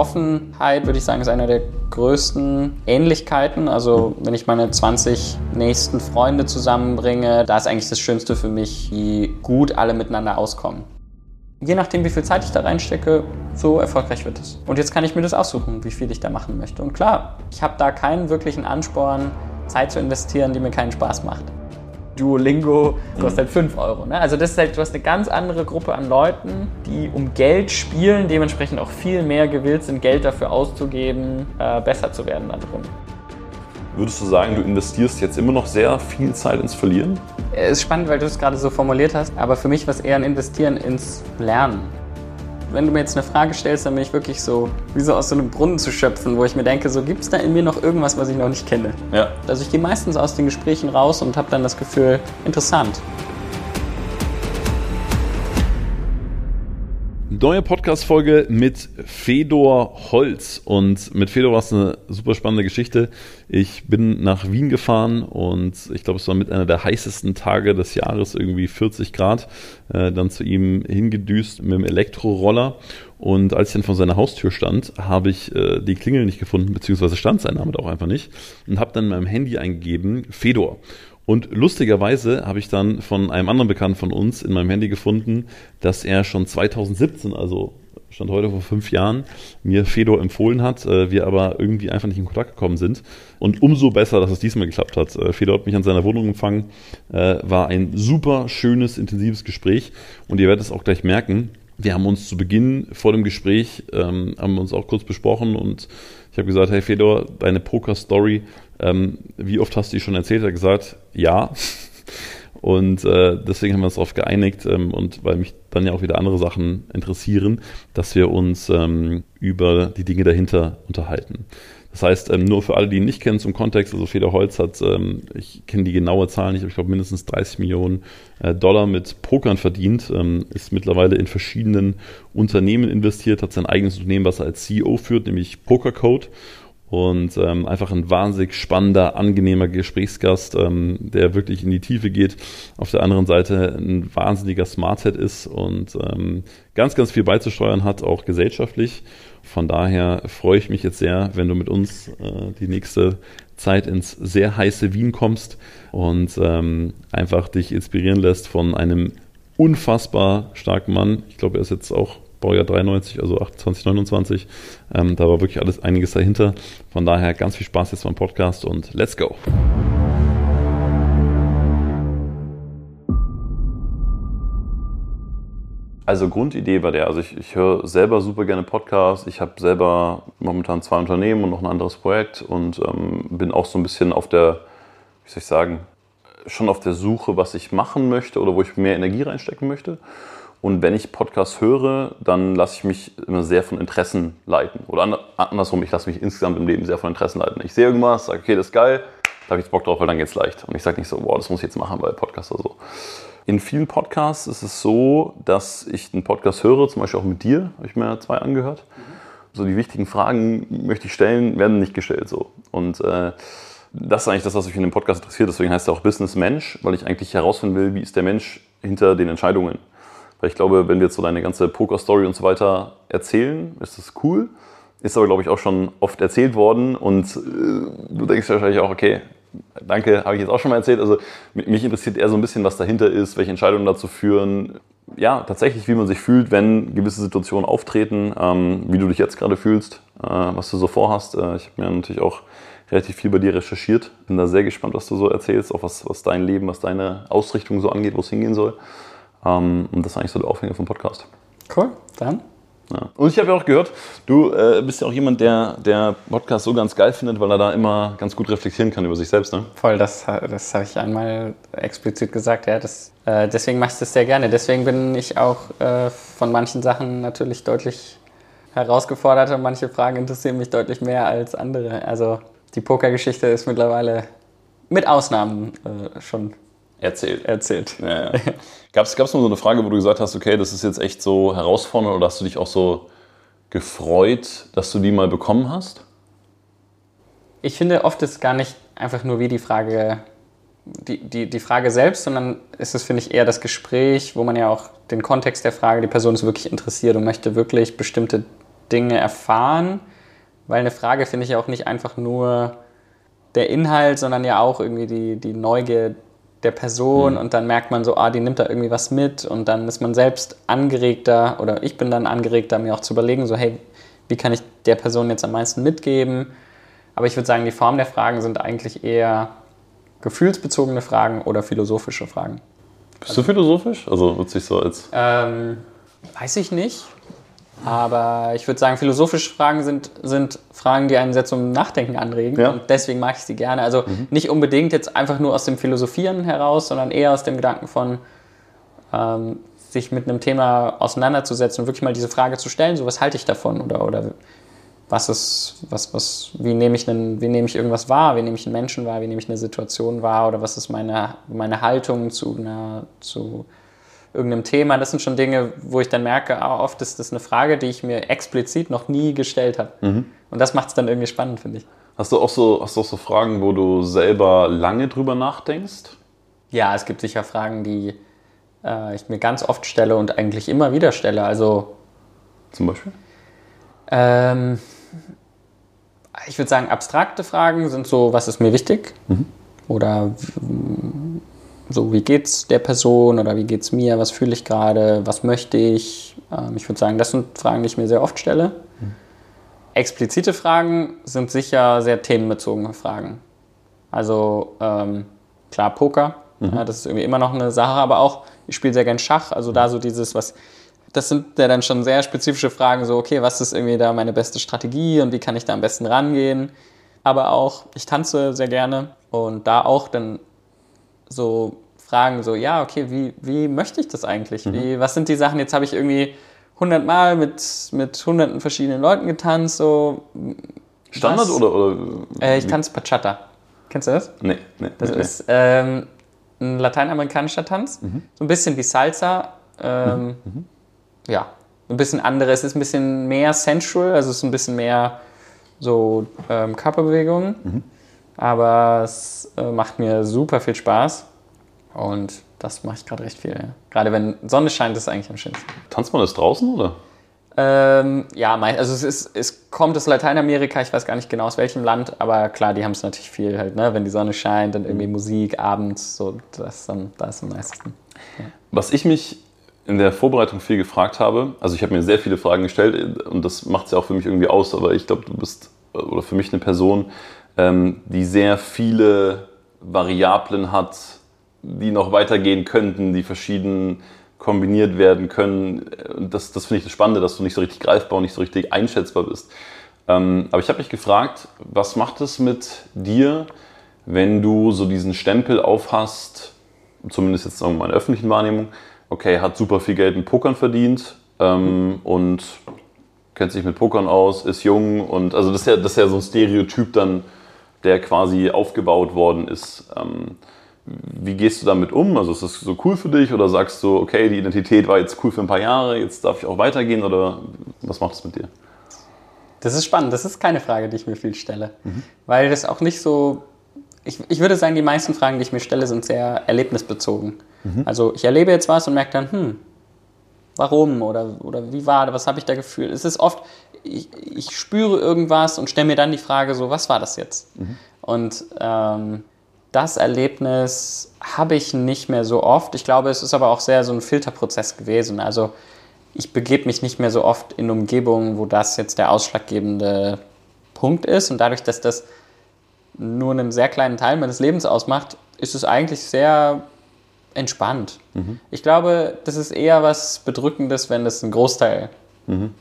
Offenheit, würde ich sagen, ist einer der größten Ähnlichkeiten. Also wenn ich meine 20 nächsten Freunde zusammenbringe, da ist eigentlich das Schönste für mich, wie gut alle miteinander auskommen. Je nachdem, wie viel Zeit ich da reinstecke, so erfolgreich wird es. Und jetzt kann ich mir das aussuchen, wie viel ich da machen möchte. Und klar, ich habe da keinen wirklichen Ansporn, Zeit zu investieren, die mir keinen Spaß macht. Duolingo kostet mhm. 5 Euro. Ne? Also das ist halt, du hast eine ganz andere Gruppe an Leuten, die um Geld spielen, dementsprechend auch viel mehr gewillt sind, Geld dafür auszugeben, äh, besser zu werden da drin. Würdest du sagen, du investierst jetzt immer noch sehr viel Zeit ins Verlieren? Es ist spannend, weil du es gerade so formuliert hast, aber für mich war es eher ein Investieren ins Lernen wenn du mir jetzt eine Frage stellst, dann bin ich wirklich so, wie so aus so einem Brunnen zu schöpfen, wo ich mir denke, so gibt es da in mir noch irgendwas, was ich noch nicht kenne. Ja. Also ich gehe meistens aus den Gesprächen raus und habe dann das Gefühl, interessant. Neue Podcast-Folge mit Fedor Holz. Und mit Fedor war es eine super spannende Geschichte. Ich bin nach Wien gefahren und ich glaube, es war mit einer der heißesten Tage des Jahres, irgendwie 40 Grad, äh, dann zu ihm hingedüst mit dem Elektroroller. Und als ich dann vor seiner Haustür stand, habe ich äh, die Klingel nicht gefunden, beziehungsweise stand sein Name da auch einfach nicht. Und habe dann in meinem Handy eingegeben, Fedor. Und lustigerweise habe ich dann von einem anderen Bekannten von uns in meinem Handy gefunden, dass er schon 2017, also stand heute vor fünf Jahren, mir Fedor empfohlen hat, äh, wir aber irgendwie einfach nicht in Kontakt gekommen sind. Und umso besser, dass es diesmal geklappt hat. Äh, Fedor hat mich an seiner Wohnung empfangen, äh, war ein super schönes, intensives Gespräch und ihr werdet es auch gleich merken. Wir haben uns zu Beginn vor dem Gespräch, ähm, haben uns auch kurz besprochen und ich habe gesagt, hey Fedor, deine Poker-Story ähm, wie oft hast du die schon erzählt? Er hat gesagt, ja. Und äh, deswegen haben wir uns darauf geeinigt ähm, und weil mich dann ja auch wieder andere Sachen interessieren, dass wir uns ähm, über die Dinge dahinter unterhalten. Das heißt, ähm, nur für alle, die ihn nicht kennen zum Kontext, also Feder Holz hat, ähm, ich kenne die genaue Zahl nicht, aber ich glaube mindestens 30 Millionen äh, Dollar mit Pokern verdient, ähm, ist mittlerweile in verschiedenen Unternehmen investiert, hat sein eigenes Unternehmen, was er als CEO führt, nämlich Pokercode und ähm, einfach ein wahnsinnig spannender, angenehmer Gesprächsgast, ähm, der wirklich in die Tiefe geht. Auf der anderen Seite ein wahnsinniger Smarthead ist und ähm, ganz, ganz viel beizusteuern hat, auch gesellschaftlich. Von daher freue ich mich jetzt sehr, wenn du mit uns äh, die nächste Zeit ins sehr heiße Wien kommst und ähm, einfach dich inspirieren lässt von einem unfassbar starken Mann. Ich glaube, er ist jetzt auch Baujahr 93, also 28, 29. Ähm, da war wirklich alles einiges dahinter. Von daher ganz viel Spaß jetzt beim Podcast und let's go. Also Grundidee war der, also ich, ich höre selber super gerne Podcasts. Ich habe selber momentan zwei Unternehmen und noch ein anderes Projekt und ähm, bin auch so ein bisschen auf der, wie soll ich sagen, schon auf der Suche, was ich machen möchte oder wo ich mehr Energie reinstecken möchte. Und wenn ich Podcasts höre, dann lasse ich mich immer sehr von Interessen leiten. Oder andersrum, ich lasse mich insgesamt im Leben sehr von Interessen leiten. Ich sehe irgendwas, sage, okay, das ist geil, da habe ich jetzt Bock drauf, weil dann geht es leicht. Und ich sage nicht so, wow, das muss ich jetzt machen bei Podcasts oder so. In vielen Podcasts ist es so, dass ich einen Podcast höre, zum Beispiel auch mit dir, habe ich mir zwei angehört. Mhm. So die wichtigen Fragen möchte ich stellen, werden nicht gestellt so. Und äh, das ist eigentlich das, was mich in dem Podcast interessiert. Deswegen heißt er auch Business Mensch, weil ich eigentlich herausfinden will, wie ist der Mensch hinter den Entscheidungen. Weil ich glaube, wenn wir jetzt so deine ganze Poker-Story und so weiter erzählen, ist das cool. Ist aber, glaube ich, auch schon oft erzählt worden und äh, du denkst wahrscheinlich auch, okay, danke, habe ich jetzt auch schon mal erzählt. Also mich interessiert eher so ein bisschen, was dahinter ist, welche Entscheidungen dazu führen. Ja, tatsächlich, wie man sich fühlt, wenn gewisse Situationen auftreten, ähm, wie du dich jetzt gerade fühlst, äh, was du so vorhast. Äh, ich habe mir natürlich auch relativ viel bei dir recherchiert. Bin da sehr gespannt, was du so erzählst, auch was, was dein Leben, was deine Ausrichtung so angeht, wo es hingehen soll. Ähm, und das ist eigentlich so der Aufhänger vom Podcast. Cool, dann. Ja. Und ich habe ja auch gehört, du äh, bist ja auch jemand, der der Podcast so ganz geil findet, weil er da immer ganz gut reflektieren kann über sich selbst. Ne? Voll, das, das habe ich einmal explizit gesagt. Ja, das, äh, deswegen mache ich das sehr gerne. Deswegen bin ich auch äh, von manchen Sachen natürlich deutlich herausgefordert und manche Fragen interessieren mich deutlich mehr als andere. Also die Pokergeschichte ist mittlerweile mit Ausnahmen äh, schon erzählt. erzählt. Ja, ja. Gab es mal so eine Frage, wo du gesagt hast, okay, das ist jetzt echt so herausfordernd oder hast du dich auch so gefreut, dass du die mal bekommen hast? Ich finde, oft ist gar nicht einfach nur wie die Frage, die, die, die Frage selbst, sondern ist es, finde ich, eher das Gespräch, wo man ja auch den Kontext der Frage, die Person ist wirklich interessiert und möchte wirklich bestimmte Dinge erfahren, weil eine Frage finde ich ja auch nicht einfach nur der Inhalt, sondern ja auch irgendwie die, die Neugier der Person und dann merkt man so, ah, die nimmt da irgendwie was mit und dann ist man selbst angeregter oder ich bin dann angeregter, mir auch zu überlegen, so, hey, wie kann ich der Person jetzt am meisten mitgeben? Aber ich würde sagen, die Form der Fragen sind eigentlich eher gefühlsbezogene Fragen oder philosophische Fragen. Bist du philosophisch? Also wird sich so als. Ähm, weiß ich nicht. Aber ich würde sagen, philosophische Fragen sind, sind Fragen, die einen sehr zum Nachdenken anregen. Ja. Und deswegen mag ich sie gerne. Also nicht unbedingt jetzt einfach nur aus dem Philosophieren heraus, sondern eher aus dem Gedanken von ähm, sich mit einem Thema auseinanderzusetzen und wirklich mal diese Frage zu stellen, so was halte ich davon oder, oder was ist, was, was, wie nehme ich einen, wie nehme ich irgendwas wahr, wie nehme ich einen Menschen wahr, wie nehme ich eine Situation wahr oder was ist meine, meine Haltung zu einer, zu irgendeinem Thema. Das sind schon Dinge, wo ich dann merke, ah, oft ist das eine Frage, die ich mir explizit noch nie gestellt habe. Und das macht es dann irgendwie spannend, finde ich. Hast du auch so, hast du auch so Fragen, wo du selber lange drüber nachdenkst? Ja, es gibt sicher Fragen, die äh, ich mir ganz oft stelle und eigentlich immer wieder stelle. Also Zum Beispiel? ähm, ich würde sagen, abstrakte Fragen sind so, was ist mir wichtig? Oder w- so, wie geht's der Person oder wie geht's mir? Was fühle ich gerade? Was möchte ich? Ähm, ich würde sagen, das sind Fragen, die ich mir sehr oft stelle. Explizite Fragen sind sicher sehr themenbezogene Fragen. Also ähm, klar, Poker, ja, das ist irgendwie immer noch eine Sache, aber auch, ich spiele sehr gern Schach, also da so dieses, was, das sind ja dann schon sehr spezifische Fragen, so, okay, was ist irgendwie da meine beste Strategie und wie kann ich da am besten rangehen? Aber auch, ich tanze sehr gerne und da auch dann so Fragen, so, ja, okay, wie, wie möchte ich das eigentlich? Wie, was sind die Sachen? Jetzt habe ich irgendwie hundertmal mit, mit hunderten verschiedenen Leuten getanzt, so. Standard was? oder? oder Äh, ich tanze Bachata. Kennst du das? Nee, nee. Das nee, ist ähm, ein lateinamerikanischer Tanz. So ein bisschen wie Salsa. Ähm, Ja, ein bisschen anderes. Es ist ein bisschen mehr sensual, also es ist ein bisschen mehr so ähm, Körperbewegungen. Aber es äh, macht mir super viel Spaß. Und das mache ich gerade recht viel. Ja. Gerade wenn Sonne scheint, ist es eigentlich am schönsten. Tanzt man das draußen oder? Ähm, ja, also es, ist, es kommt aus Lateinamerika, ich weiß gar nicht genau aus welchem Land, aber klar, die haben es natürlich viel halt, ne? wenn die Sonne scheint und irgendwie Musik abends, so, das, ist dann, da ist am meisten. Was ich mich in der Vorbereitung viel gefragt habe, also ich habe mir sehr viele Fragen gestellt und das macht es ja auch für mich irgendwie aus, aber ich glaube, du bist oder für mich eine Person, die sehr viele Variablen hat, die noch weitergehen könnten, die verschieden kombiniert werden können. Das, das finde ich das Spannende, dass du nicht so richtig greifbar und nicht so richtig einschätzbar bist. Ähm, aber ich habe mich gefragt, was macht es mit dir, wenn du so diesen Stempel aufhast, zumindest jetzt in der öffentlichen Wahrnehmung, okay, hat super viel Geld mit Pokern verdient ähm, und kennt sich mit Pokern aus, ist jung und also das ist ja, das ist ja so ein Stereotyp dann, der quasi aufgebaut worden ist. Ähm, wie gehst du damit um? Also ist das so cool für dich oder sagst du, okay, die Identität war jetzt cool für ein paar Jahre, jetzt darf ich auch weitergehen oder was macht es mit dir? Das ist spannend, das ist keine Frage, die ich mir viel stelle, weil das auch nicht so, ich, ich würde sagen, die meisten Fragen, die ich mir stelle, sind sehr erlebnisbezogen. Also ich erlebe jetzt was und merke dann, hm, warum oder, oder wie war, was habe ich da gefühlt? Es ist oft, ich, ich spüre irgendwas und stelle mir dann die Frage so, was war das jetzt? Und ähm, das Erlebnis habe ich nicht mehr so oft. Ich glaube, es ist aber auch sehr so ein Filterprozess gewesen. Also ich begebe mich nicht mehr so oft in Umgebungen, wo das jetzt der ausschlaggebende Punkt ist. Und dadurch, dass das nur einen sehr kleinen Teil meines Lebens ausmacht, ist es eigentlich sehr entspannt. Ich glaube, das ist eher was Bedrückendes, wenn das einen Großteil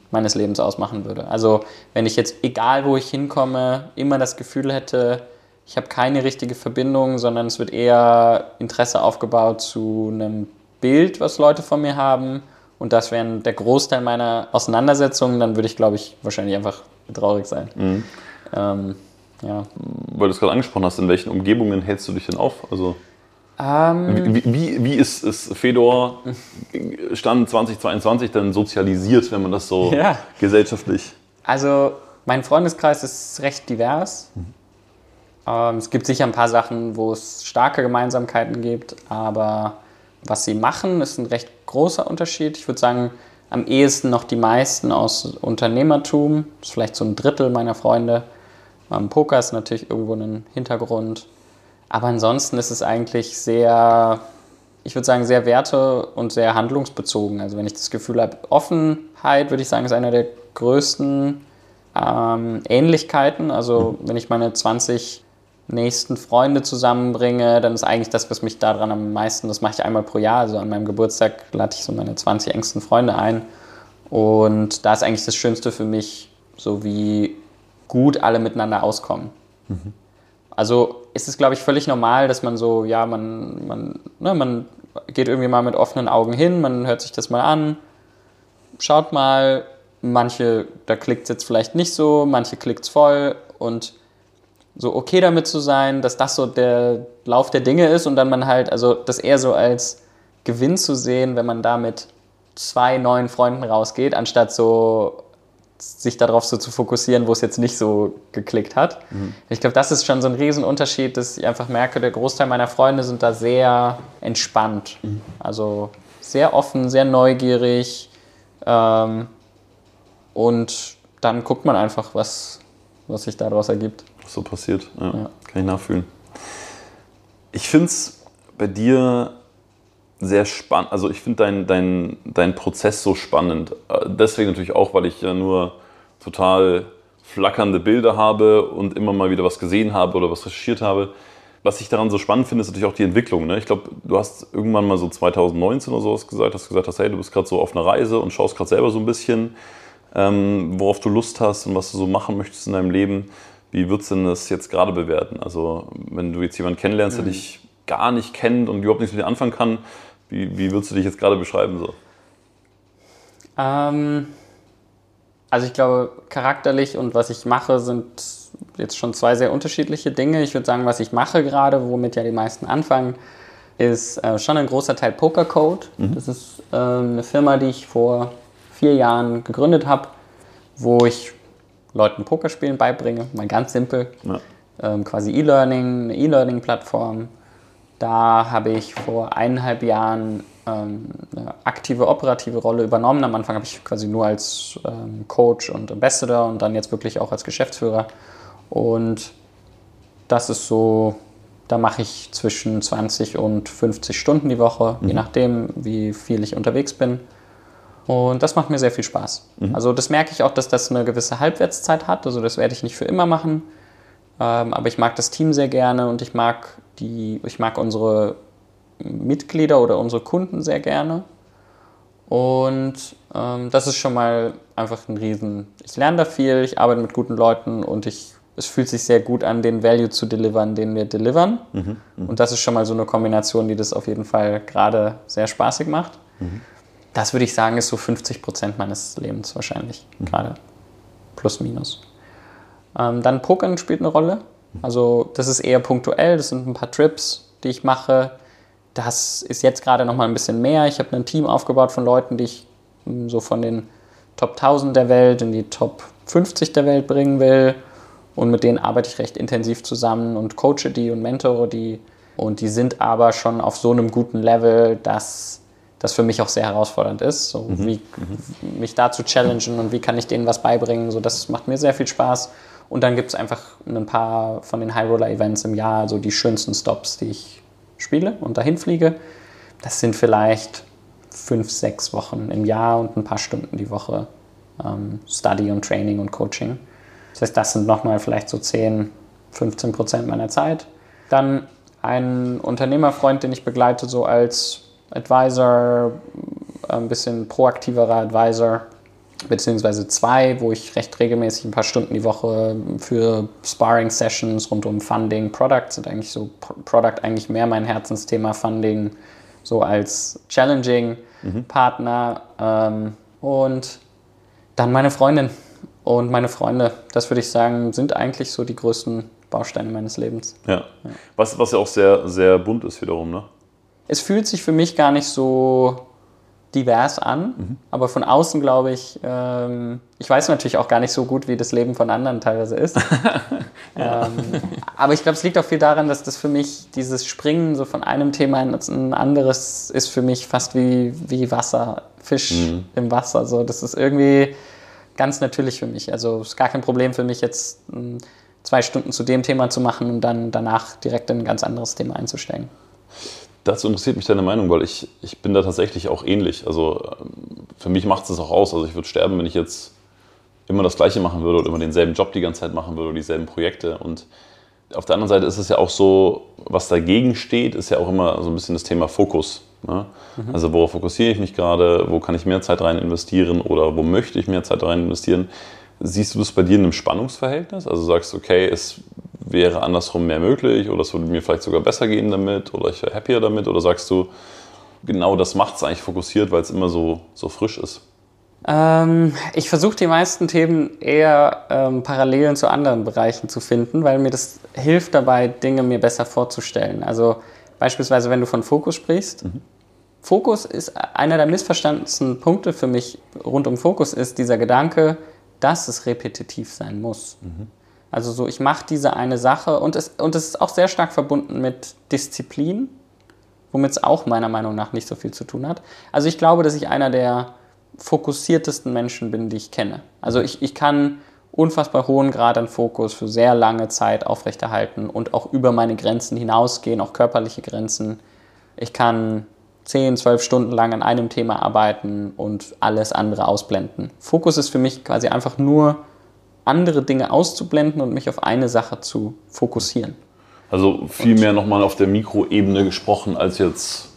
meines Lebens ausmachen würde. Also wenn ich jetzt, egal wo ich hinkomme, immer das Gefühl hätte, ich habe keine richtige Verbindung, sondern es wird eher Interesse aufgebaut zu einem Bild, was Leute von mir haben. Und das wäre der Großteil meiner Auseinandersetzungen, dann würde ich, glaube ich, wahrscheinlich einfach traurig sein. Ähm, ja. Weil du es gerade angesprochen hast, in welchen Umgebungen hältst du dich denn auf? Also Ähm, wie, wie, wie ist, ist Fedor Stand 2022 dann sozialisiert, wenn man das so Ja. gesellschaftlich Also, mein Freundeskreis ist recht divers. Ähm, es gibt sicher ein paar Sachen, wo es starke Gemeinsamkeiten gibt, aber was sie machen, ist ein recht großer Unterschied. Ich würde sagen, am ehesten noch die meisten aus Unternehmertum. Das ist vielleicht so ein Drittel meiner Freunde. Am Poker ist natürlich irgendwo ein Hintergrund. Aber ansonsten ist es eigentlich sehr, ich würde sagen, sehr werte- und sehr handlungsbezogen. Also wenn ich das Gefühl habe, Offenheit, würde ich sagen, ist einer der größten ähm, Ähnlichkeiten. Also wenn ich meine 20 nächsten Freunde zusammenbringe, dann ist eigentlich das, was mich daran am meisten, das mache ich einmal pro Jahr, also an meinem Geburtstag lade ich so meine 20 engsten Freunde ein. Und da ist eigentlich das Schönste für mich, so wie gut alle miteinander auskommen. Mhm. Also ist es, glaube ich, völlig normal, dass man so, ja, man, man, ne, man geht irgendwie mal mit offenen Augen hin, man hört sich das mal an, schaut mal, manche, da klickt es jetzt vielleicht nicht so, manche klickt es voll und so okay damit zu sein, dass das so der Lauf der Dinge ist und dann man halt, also das eher so als Gewinn zu sehen, wenn man da mit zwei neuen Freunden rausgeht, anstatt so sich darauf so zu fokussieren, wo es jetzt nicht so geklickt hat. Mhm. Ich glaube, das ist schon so ein Riesenunterschied, dass ich einfach merke, der Großteil meiner Freunde sind da sehr entspannt. Mhm. Also sehr offen, sehr neugierig. Ähm, und dann guckt man einfach, was, was sich daraus ergibt. Was so passiert, ja, ja. kann ich nachfühlen. Ich finde es bei dir sehr spannend. Also ich finde deinen dein, dein Prozess so spannend. Äh, deswegen natürlich auch, weil ich ja nur total flackernde Bilder habe und immer mal wieder was gesehen habe oder was recherchiert habe. Was ich daran so spannend finde, ist natürlich auch die Entwicklung. Ne? Ich glaube, du hast irgendwann mal so 2019 oder sowas gesagt, hast gesagt hast, hey, du bist gerade so auf einer Reise und schaust gerade selber so ein bisschen, ähm, worauf du Lust hast und was du so machen möchtest in deinem Leben. Wie würdest du denn das jetzt gerade bewerten? Also, wenn du jetzt jemanden kennenlernst, der mhm. dich gar nicht kennt und überhaupt nichts mit dir anfangen kann, wie, wie würdest du dich jetzt gerade beschreiben? So? Ähm, also ich glaube, charakterlich und was ich mache, sind jetzt schon zwei sehr unterschiedliche Dinge. Ich würde sagen, was ich mache gerade, womit ja die meisten anfangen, ist äh, schon ein großer Teil Pokercode. Mhm. Das ist äh, eine Firma, die ich vor vier Jahren gegründet habe, wo ich Leuten Pokerspielen beibringe, mal ganz simpel. Ja. Ähm, quasi E-Learning, eine E-Learning-Plattform, da habe ich vor eineinhalb Jahren ähm, eine aktive operative Rolle übernommen. Am Anfang habe ich quasi nur als ähm, Coach und Ambassador und dann jetzt wirklich auch als Geschäftsführer. Und das ist so, da mache ich zwischen 20 und 50 Stunden die Woche, mhm. je nachdem, wie viel ich unterwegs bin. Und das macht mir sehr viel Spaß. Mhm. Also das merke ich auch, dass das eine gewisse Halbwertszeit hat. Also das werde ich nicht für immer machen. Ähm, aber ich mag das Team sehr gerne und ich mag, die, ich mag unsere Mitglieder oder unsere Kunden sehr gerne. Und ähm, das ist schon mal einfach ein Riesen. Ich lerne da viel, ich arbeite mit guten Leuten und ich, es fühlt sich sehr gut an, den Value zu delivern, den wir delivern. Mhm, mh. Und das ist schon mal so eine Kombination, die das auf jeden Fall gerade sehr spaßig macht. Mhm. Das würde ich sagen, ist so 50 Prozent meines Lebens wahrscheinlich, mhm. gerade. Plus, minus. Ähm, dann Pokern spielt eine Rolle. Also das ist eher punktuell, das sind ein paar Trips, die ich mache. Das ist jetzt gerade noch mal ein bisschen mehr. Ich habe ein Team aufgebaut von Leuten, die ich hm, so von den Top 1000 der Welt in die Top 50 der Welt bringen will. Und mit denen arbeite ich recht intensiv zusammen und coache die und mentore die. Und die sind aber schon auf so einem guten Level, dass das für mich auch sehr herausfordernd ist. So mhm. wie, mhm. mich da zu challengen und wie kann ich denen was beibringen. So, das macht mir sehr viel Spaß. Und dann gibt es einfach ein paar von den High Roller Events im Jahr, also die schönsten Stops, die ich spiele und dahin fliege. Das sind vielleicht fünf, sechs Wochen im Jahr und ein paar Stunden die Woche ähm, Study und Training und Coaching. Das heißt, das sind nochmal vielleicht so 10, 15 Prozent meiner Zeit. Dann ein Unternehmerfreund, den ich begleite, so als Advisor, ein bisschen proaktiverer Advisor, beziehungsweise zwei, wo ich recht regelmäßig ein paar Stunden die Woche für Sparring-Sessions rund um Funding, Product sind eigentlich so, Product eigentlich mehr mein Herzensthema, Funding so als challenging mhm. Partner ähm, und dann meine Freundin und meine Freunde, das würde ich sagen, sind eigentlich so die größten Bausteine meines Lebens. Ja, ja. Was, was ja auch sehr, sehr bunt ist wiederum, ne? Es fühlt sich für mich gar nicht so divers an, mhm. aber von außen glaube ich, ähm, ich weiß natürlich auch gar nicht so gut, wie das Leben von anderen teilweise ist. ja. ähm, aber ich glaube, es liegt auch viel daran, dass das für mich dieses Springen so von einem Thema in ein anderes ist für mich fast wie, wie Wasser, Fisch mhm. im Wasser. So, das ist irgendwie ganz natürlich für mich. Also es ist gar kein Problem für mich jetzt hm, zwei Stunden zu dem Thema zu machen und dann danach direkt in ein ganz anderes Thema einzusteigen. Dazu interessiert mich deine Meinung, weil ich, ich bin da tatsächlich auch ähnlich. Also ähm, für mich macht es das auch aus. Also ich würde sterben, wenn ich jetzt immer das Gleiche machen würde oder immer denselben Job die ganze Zeit machen würde oder dieselben Projekte. Und auf der anderen Seite ist es ja auch so, was dagegen steht, ist ja auch immer so ein bisschen das Thema Fokus. Ne? Mhm. Also worauf fokussiere ich mich gerade, wo kann ich mehr Zeit rein investieren oder wo möchte ich mehr Zeit rein investieren? Siehst du das bei dir in einem Spannungsverhältnis? Also sagst du, okay, es wäre andersrum mehr möglich oder es würde mir vielleicht sogar besser gehen damit oder ich wäre happier damit? Oder sagst du, genau das macht es eigentlich fokussiert, weil es immer so, so frisch ist? Ähm, ich versuche die meisten Themen eher ähm, Parallelen zu anderen Bereichen zu finden, weil mir das hilft dabei, Dinge mir besser vorzustellen. Also beispielsweise, wenn du von Fokus sprichst. Mhm. Fokus ist einer der missverstandensten Punkte für mich rund um Fokus ist dieser Gedanke, dass es repetitiv sein muss. Mhm. Also so, ich mache diese eine Sache und es, und es ist auch sehr stark verbunden mit Disziplin, womit es auch meiner Meinung nach nicht so viel zu tun hat. Also ich glaube, dass ich einer der fokussiertesten Menschen bin, die ich kenne. Also ich, ich kann unfassbar hohen Grad an Fokus für sehr lange Zeit aufrechterhalten und auch über meine Grenzen hinausgehen, auch körperliche Grenzen. Ich kann 10, 12 Stunden lang an einem Thema arbeiten und alles andere ausblenden. Fokus ist für mich quasi einfach nur andere Dinge auszublenden und mich auf eine Sache zu fokussieren. Also viel und, mehr nochmal auf der Mikroebene gesprochen als jetzt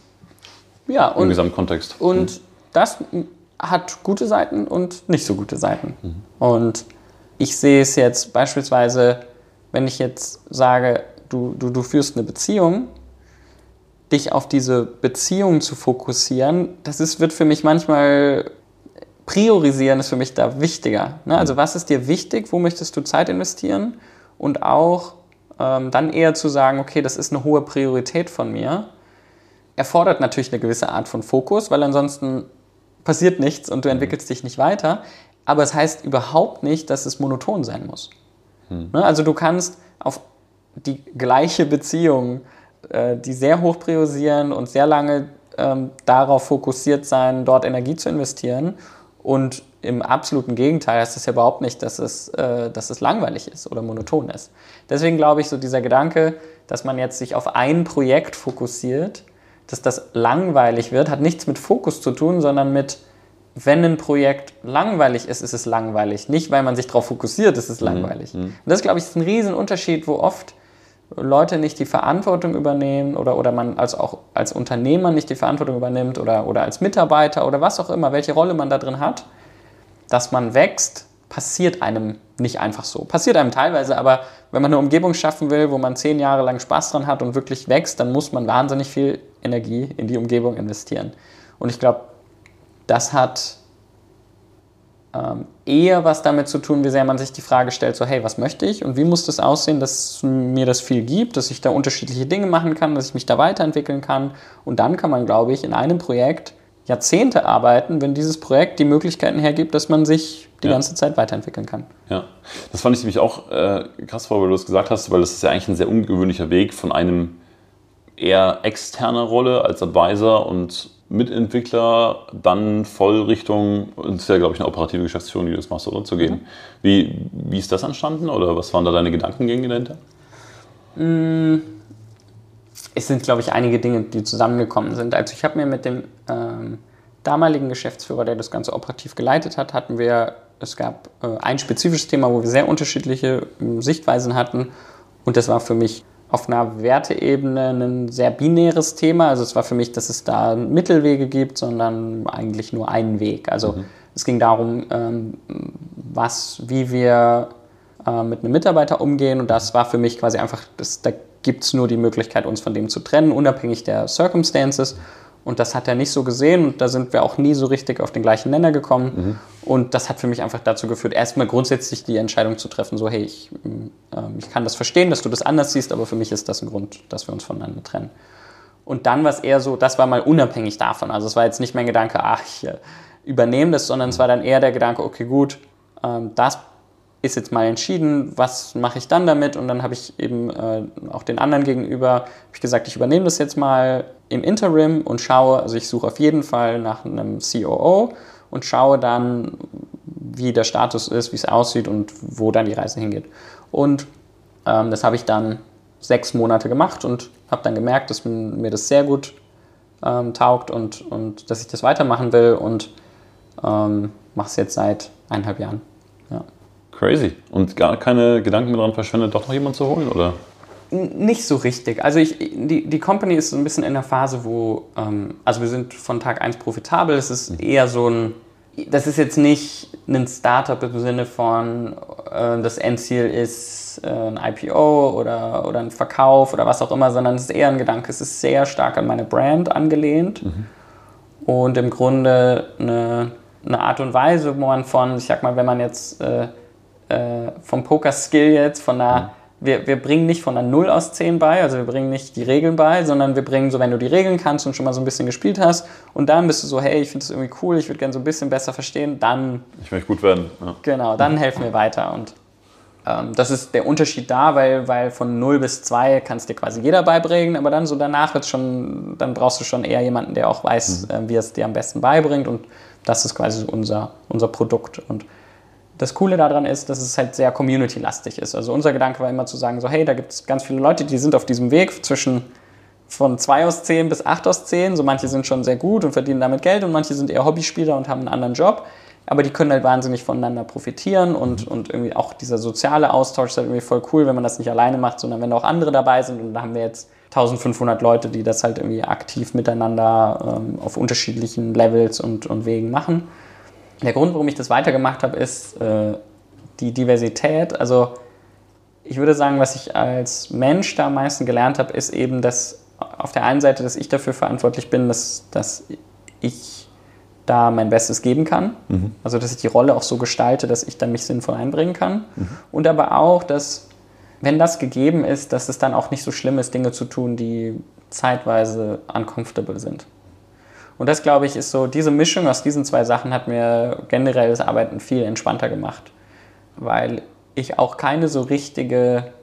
ja, und, im Gesamtkontext. Und mhm. das hat gute Seiten und nicht so gute Seiten. Mhm. Und ich sehe es jetzt beispielsweise, wenn ich jetzt sage, du, du, du führst eine Beziehung, dich auf diese Beziehung zu fokussieren, das ist, wird für mich manchmal priorisieren ist für mich da wichtiger. Ne? Also was ist dir wichtig, wo möchtest du Zeit investieren und auch ähm, dann eher zu sagen, okay, das ist eine hohe Priorität von mir, erfordert natürlich eine gewisse Art von Fokus, weil ansonsten passiert nichts und du mhm. entwickelst dich nicht weiter. Aber es heißt überhaupt nicht, dass es monoton sein muss. Hm. Ne? Also du kannst auf die gleiche Beziehung, äh, die sehr hoch priorisieren und sehr lange ähm, darauf fokussiert sein, dort Energie zu investieren und im absoluten Gegenteil heißt das ja überhaupt nicht, dass es, äh, dass es langweilig ist oder monoton ist. Deswegen glaube ich, so dieser Gedanke, dass man jetzt sich auf ein Projekt fokussiert, dass das langweilig wird, hat nichts mit Fokus zu tun, sondern mit, wenn ein Projekt langweilig ist, ist es langweilig. Nicht, weil man sich darauf fokussiert, ist es mhm. langweilig. Mhm. Und das, glaube ich, ist ein Riesenunterschied, wo oft Leute nicht die Verantwortung übernehmen oder, oder man als auch als Unternehmer nicht die Verantwortung übernimmt oder, oder als Mitarbeiter oder was auch immer, welche Rolle man da drin hat, dass man wächst, passiert einem nicht einfach so. Passiert einem teilweise, aber wenn man eine Umgebung schaffen will, wo man zehn Jahre lang Spaß dran hat und wirklich wächst, dann muss man wahnsinnig viel Energie in die Umgebung investieren. Und ich glaube, das hat ähm, eher was damit zu tun, wie sehr man sich die Frage stellt, so hey, was möchte ich und wie muss das aussehen, dass mir das viel gibt, dass ich da unterschiedliche Dinge machen kann, dass ich mich da weiterentwickeln kann. Und dann kann man, glaube ich, in einem Projekt Jahrzehnte arbeiten, wenn dieses Projekt die Möglichkeiten hergibt, dass man sich die ja. ganze Zeit weiterentwickeln kann. Ja, das fand ich nämlich auch äh, krass weil du es gesagt hast, weil das ist ja eigentlich ein sehr ungewöhnlicher Weg von einem eher externer Rolle als Advisor und Mitentwickler dann voll Richtung, das ist ja, glaube ich, eine operative Geschäftsführung, die du das machst, oder? Zu gehen. Mhm. Wie, wie ist das entstanden oder was waren da deine Gedankengänge dahinter? Mm, es sind, glaube ich, einige Dinge, die zusammengekommen sind. Also ich habe mir mit dem ähm, damaligen Geschäftsführer, der das Ganze operativ geleitet hat, hatten wir, es gab äh, ein spezifisches Thema, wo wir sehr unterschiedliche äh, Sichtweisen hatten und das war für mich auf einer Werteebene ein sehr binäres Thema. Also es war für mich, dass es da Mittelwege gibt, sondern eigentlich nur einen Weg. Also mhm. es ging darum, ähm, was, wie wir äh, mit einem Mitarbeiter umgehen und das war für mich quasi einfach, das, da gibt es nur die Möglichkeit, uns von dem zu trennen, unabhängig der Circumstances. Und das hat er nicht so gesehen und da sind wir auch nie so richtig auf den gleichen Nenner gekommen. Mhm. Und das hat für mich einfach dazu geführt, erstmal grundsätzlich die Entscheidung zu treffen, so hey, ich, äh, ich kann das verstehen, dass du das anders siehst, aber für mich ist das ein Grund, dass wir uns voneinander trennen. Und dann war es eher so, das war mal unabhängig davon. Also es war jetzt nicht mein Gedanke, ach, ich äh, übernehme das, sondern es war dann eher der Gedanke, okay, gut, ähm, das ist jetzt mal entschieden, was mache ich dann damit? Und dann habe ich eben äh, auch den anderen gegenüber ich gesagt, ich übernehme das jetzt mal im Interim und schaue, also ich suche auf jeden Fall nach einem COO und schaue dann, wie der Status ist, wie es aussieht und wo dann die Reise hingeht. Und ähm, das habe ich dann sechs Monate gemacht und habe dann gemerkt, dass mir das sehr gut ähm, taugt und, und dass ich das weitermachen will und ähm, mache es jetzt seit eineinhalb Jahren. Ja. Crazy. Und gar keine Gedanken mehr daran verschwendet, doch noch jemanden zu holen, oder? Nicht so richtig. Also ich, die, die Company ist so ein bisschen in der Phase, wo, ähm, also wir sind von Tag 1 profitabel. Es ist eher so ein, das ist jetzt nicht ein Startup im Sinne von, äh, das Endziel ist äh, ein IPO oder, oder ein Verkauf oder was auch immer, sondern es ist eher ein Gedanke, es ist sehr stark an meine Brand angelehnt mhm. und im Grunde eine, eine Art und Weise, wo man von, ich sag mal, wenn man jetzt äh, äh vom Poker-Skill jetzt, von einer mhm wir, wir bringen nicht von einer 0 aus 10 bei, also wir bringen nicht die Regeln bei, sondern wir bringen so, wenn du die Regeln kannst und schon mal so ein bisschen gespielt hast und dann bist du so, hey, ich finde das irgendwie cool, ich würde gerne so ein bisschen besser verstehen, dann... Ich möchte gut werden. Ja. Genau, dann helfen wir weiter und ähm, das ist der Unterschied da, weil, weil von 0 bis 2 kannst dir quasi jeder beibringen, aber dann so danach wird schon, dann brauchst du schon eher jemanden, der auch weiß, mhm. äh, wie es dir am besten beibringt und das ist quasi unser, unser Produkt und das Coole daran ist, dass es halt sehr community-lastig ist. Also unser Gedanke war immer zu sagen, so hey, da gibt es ganz viele Leute, die sind auf diesem Weg zwischen von 2 aus 10 bis 8 aus 10. So manche sind schon sehr gut und verdienen damit Geld und manche sind eher Hobbyspieler und haben einen anderen Job. Aber die können halt wahnsinnig voneinander profitieren und, und irgendwie auch dieser soziale Austausch ist halt irgendwie voll cool, wenn man das nicht alleine macht, sondern wenn da auch andere dabei sind. Und da haben wir jetzt 1500 Leute, die das halt irgendwie aktiv miteinander ähm, auf unterschiedlichen Levels und, und Wegen machen. Der Grund, warum ich das weitergemacht habe, ist äh, die Diversität. Also ich würde sagen, was ich als Mensch da am meisten gelernt habe, ist eben, dass auf der einen Seite, dass ich dafür verantwortlich bin, dass, dass ich da mein Bestes geben kann. Mhm. Also dass ich die Rolle auch so gestalte, dass ich dann mich sinnvoll einbringen kann. Mhm. Und aber auch, dass wenn das gegeben ist, dass es dann auch nicht so schlimm ist, Dinge zu tun, die zeitweise uncomfortable sind. Und das, glaube ich, ist so, diese Mischung aus diesen zwei Sachen hat mir generell das Arbeiten viel entspannter gemacht. Weil ich auch keine so richtige,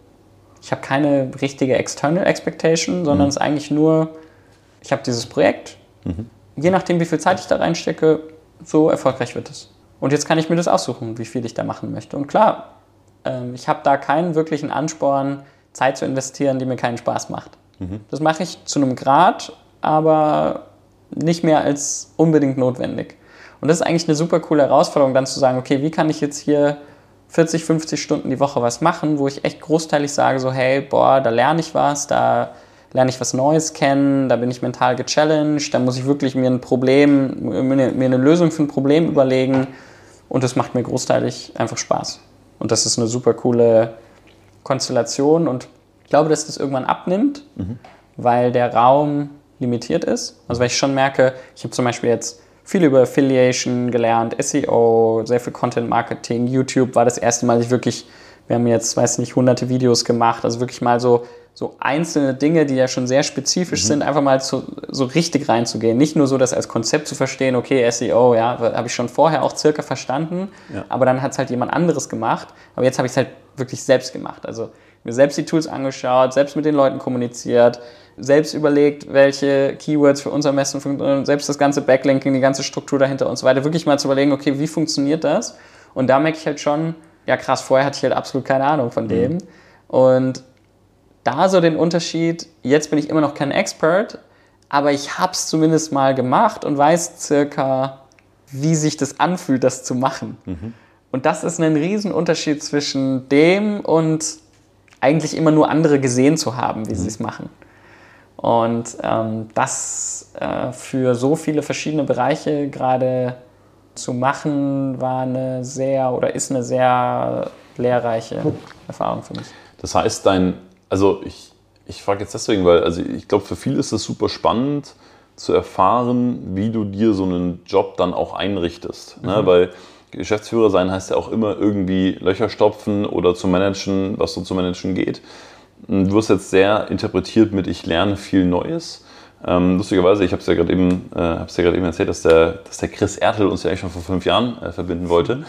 ich habe keine richtige External Expectation, sondern mhm. es ist eigentlich nur, ich habe dieses Projekt, mhm. je nachdem, wie viel Zeit ich da reinstecke, so erfolgreich wird es. Und jetzt kann ich mir das aussuchen, wie viel ich da machen möchte. Und klar, ähm, ich habe da keinen wirklichen Ansporn, Zeit zu investieren, die mir keinen Spaß macht. Mhm. Das mache ich zu einem Grad, aber nicht mehr als unbedingt notwendig. Und das ist eigentlich eine super coole Herausforderung, dann zu sagen, okay, wie kann ich jetzt hier 40, 50 Stunden die Woche was machen, wo ich echt großteilig sage, so, hey, boah, da lerne ich was, da lerne ich was Neues kennen, da bin ich mental gechallenged, da muss ich wirklich mir ein Problem, mir eine Lösung für ein Problem überlegen und das macht mir großteilig einfach Spaß. Und das ist eine super coole Konstellation und ich glaube, dass das irgendwann abnimmt, mhm. weil der Raum limitiert ist. Also weil ich schon merke, ich habe zum Beispiel jetzt viel über Affiliation gelernt, SEO, sehr viel Content Marketing, YouTube war das erste Mal, dass ich wirklich, wir haben jetzt, weiß nicht, hunderte Videos gemacht, also wirklich mal so, so einzelne Dinge, die ja schon sehr spezifisch mhm. sind, einfach mal zu, so richtig reinzugehen. Nicht nur so das als Konzept zu verstehen, okay, SEO, ja, habe ich schon vorher auch circa verstanden, ja. aber dann hat es halt jemand anderes gemacht. Aber jetzt habe ich es halt wirklich selbst gemacht. Also mir selbst die Tools angeschaut, selbst mit den Leuten kommuniziert, selbst überlegt, welche Keywords für unser Messen funktionieren, selbst das ganze Backlinking, die ganze Struktur dahinter und so weiter, wirklich mal zu überlegen, okay, wie funktioniert das? Und da merke ich halt schon, ja krass, vorher hatte ich halt absolut keine Ahnung von dem. Mhm. Und da so den Unterschied, jetzt bin ich immer noch kein Expert, aber ich habe es zumindest mal gemacht und weiß circa, wie sich das anfühlt, das zu machen. Mhm. Und das ist ein Riesenunterschied zwischen dem und eigentlich immer nur andere gesehen zu haben, wie mhm. sie es machen. Und ähm, das äh, für so viele verschiedene Bereiche gerade zu machen, war eine sehr oder ist eine sehr lehrreiche Erfahrung für mich. Das heißt, dein, also ich, ich frage jetzt deswegen, weil also ich glaube, für viele ist es super spannend zu erfahren, wie du dir so einen Job dann auch einrichtest. Ne? Mhm. Ne? Weil Geschäftsführer sein heißt ja auch immer irgendwie Löcher stopfen oder zu managen, was so zu managen geht. Du wirst jetzt sehr interpretiert mit, ich lerne viel Neues. Ähm, lustigerweise, ich habe es ja gerade eben, äh, ja eben erzählt, dass der, dass der Chris Ertel uns ja eigentlich schon vor fünf Jahren äh, verbinden wollte.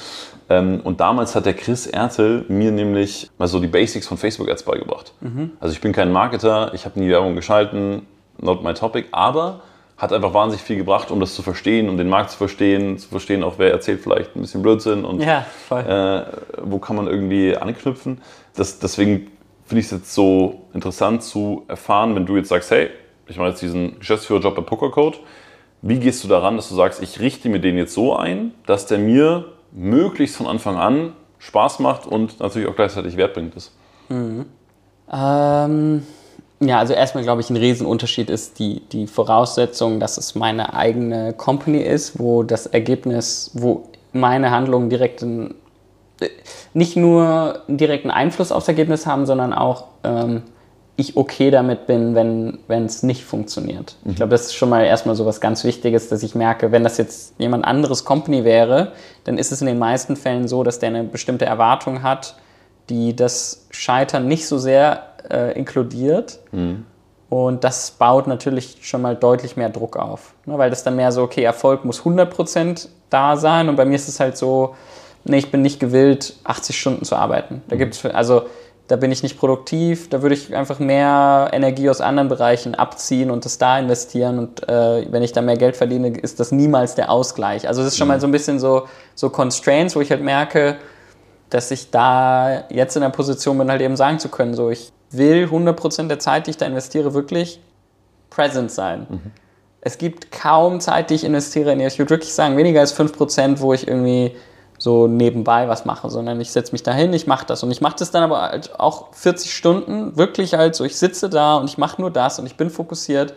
Ähm, und damals hat der Chris Ertel mir nämlich mal so die Basics von Facebook Ads beigebracht. Mhm. Also ich bin kein Marketer, ich habe nie Werbung geschalten, not my topic, aber hat einfach wahnsinnig viel gebracht, um das zu verstehen, um den Markt zu verstehen, zu verstehen auch, wer erzählt vielleicht ein bisschen Blödsinn und ja, äh, wo kann man irgendwie anknüpfen. Das, deswegen finde ich es jetzt so interessant zu erfahren, wenn du jetzt sagst, hey, ich mache jetzt diesen Geschäftsführerjob bei Pokercode, wie gehst du daran, dass du sagst, ich richte mir den jetzt so ein, dass der mir möglichst von Anfang an Spaß macht und natürlich auch gleichzeitig wertbringend ist? Mhm. Ähm ja, also erstmal glaube ich, ein Riesenunterschied ist die, die Voraussetzung, dass es meine eigene Company ist, wo das Ergebnis, wo meine Handlungen direkten, nicht nur einen direkten Einfluss aufs Ergebnis haben, sondern auch ähm, ich okay damit bin, wenn es nicht funktioniert. Mhm. Ich glaube, das ist schon mal erstmal so was ganz Wichtiges, dass ich merke, wenn das jetzt jemand anderes Company wäre, dann ist es in den meisten Fällen so, dass der eine bestimmte Erwartung hat, die das Scheitern nicht so sehr äh, inkludiert. Mhm. Und das baut natürlich schon mal deutlich mehr Druck auf. Ne? Weil das dann mehr so, okay, Erfolg muss 100% da sein. Und bei mir ist es halt so, nee, ich bin nicht gewillt, 80 Stunden zu arbeiten. Da mhm. gibt's, also da bin ich nicht produktiv, da würde ich einfach mehr Energie aus anderen Bereichen abziehen und das da investieren. Und äh, wenn ich da mehr Geld verdiene, ist das niemals der Ausgleich. Also das ist schon mhm. mal so ein bisschen so, so Constraints, wo ich halt merke, dass ich da jetzt in der Position bin, halt eben sagen zu können, so ich will 100% der Zeit, die ich da investiere, wirklich present sein. Mhm. Es gibt kaum Zeit, die ich investiere in ihr. Ich würde wirklich sagen, weniger als 5%, wo ich irgendwie so nebenbei was mache, sondern ich setze mich dahin, ich mache das. Und ich mache das dann aber halt auch 40 Stunden, wirklich halt so, ich sitze da und ich mache nur das und ich bin fokussiert.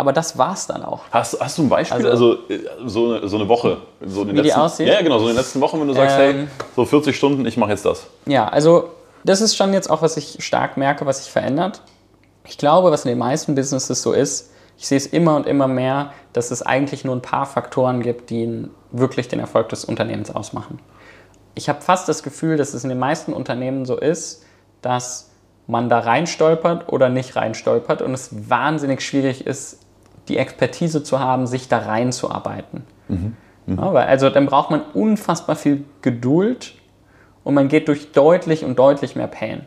Aber das war's dann auch. Hast, hast du ein Beispiel? Also, also so, eine, so eine Woche. So wie letzten, die aussieht? Ja, genau, so in den letzten Wochen, wenn du sagst, ähm, hey, so 40 Stunden, ich mache jetzt das. Ja, also das ist schon jetzt auch, was ich stark merke, was sich verändert. Ich glaube, was in den meisten Businesses so ist, ich sehe es immer und immer mehr, dass es eigentlich nur ein paar Faktoren gibt, die wirklich den Erfolg des Unternehmens ausmachen. Ich habe fast das Gefühl, dass es in den meisten Unternehmen so ist, dass man da reinstolpert oder nicht reinstolpert und es wahnsinnig schwierig ist, die Expertise zu haben, sich da reinzuarbeiten. Mhm. Mhm. Ja, also dann braucht man unfassbar viel Geduld und man geht durch deutlich und deutlich mehr Pain.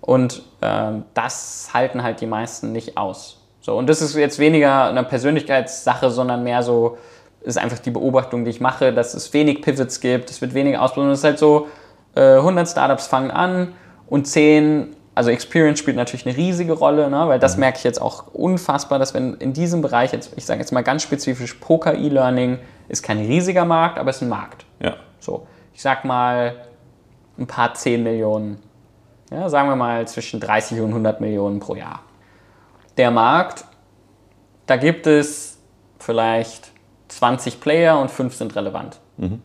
Und ähm, das halten halt die meisten nicht aus. So, und das ist jetzt weniger eine Persönlichkeitssache, sondern mehr so, ist einfach die Beobachtung, die ich mache, dass es wenig Pivots gibt, es wird wenig Ausbildung. Es ist halt so, äh, 100 Startups fangen an und 10, also Experience spielt natürlich eine riesige Rolle, ne? weil das mhm. merke ich jetzt auch unfassbar, dass wenn in diesem Bereich, jetzt, ich sage jetzt mal ganz spezifisch, Poker E-Learning ist kein riesiger Markt, aber es ist ein Markt. Ja. So, ich sag mal, ein paar 10 Millionen. Ja, sagen wir mal zwischen 30 und 100 Millionen pro Jahr. Der Markt, da gibt es vielleicht 20 Player und 5 sind relevant. Mhm.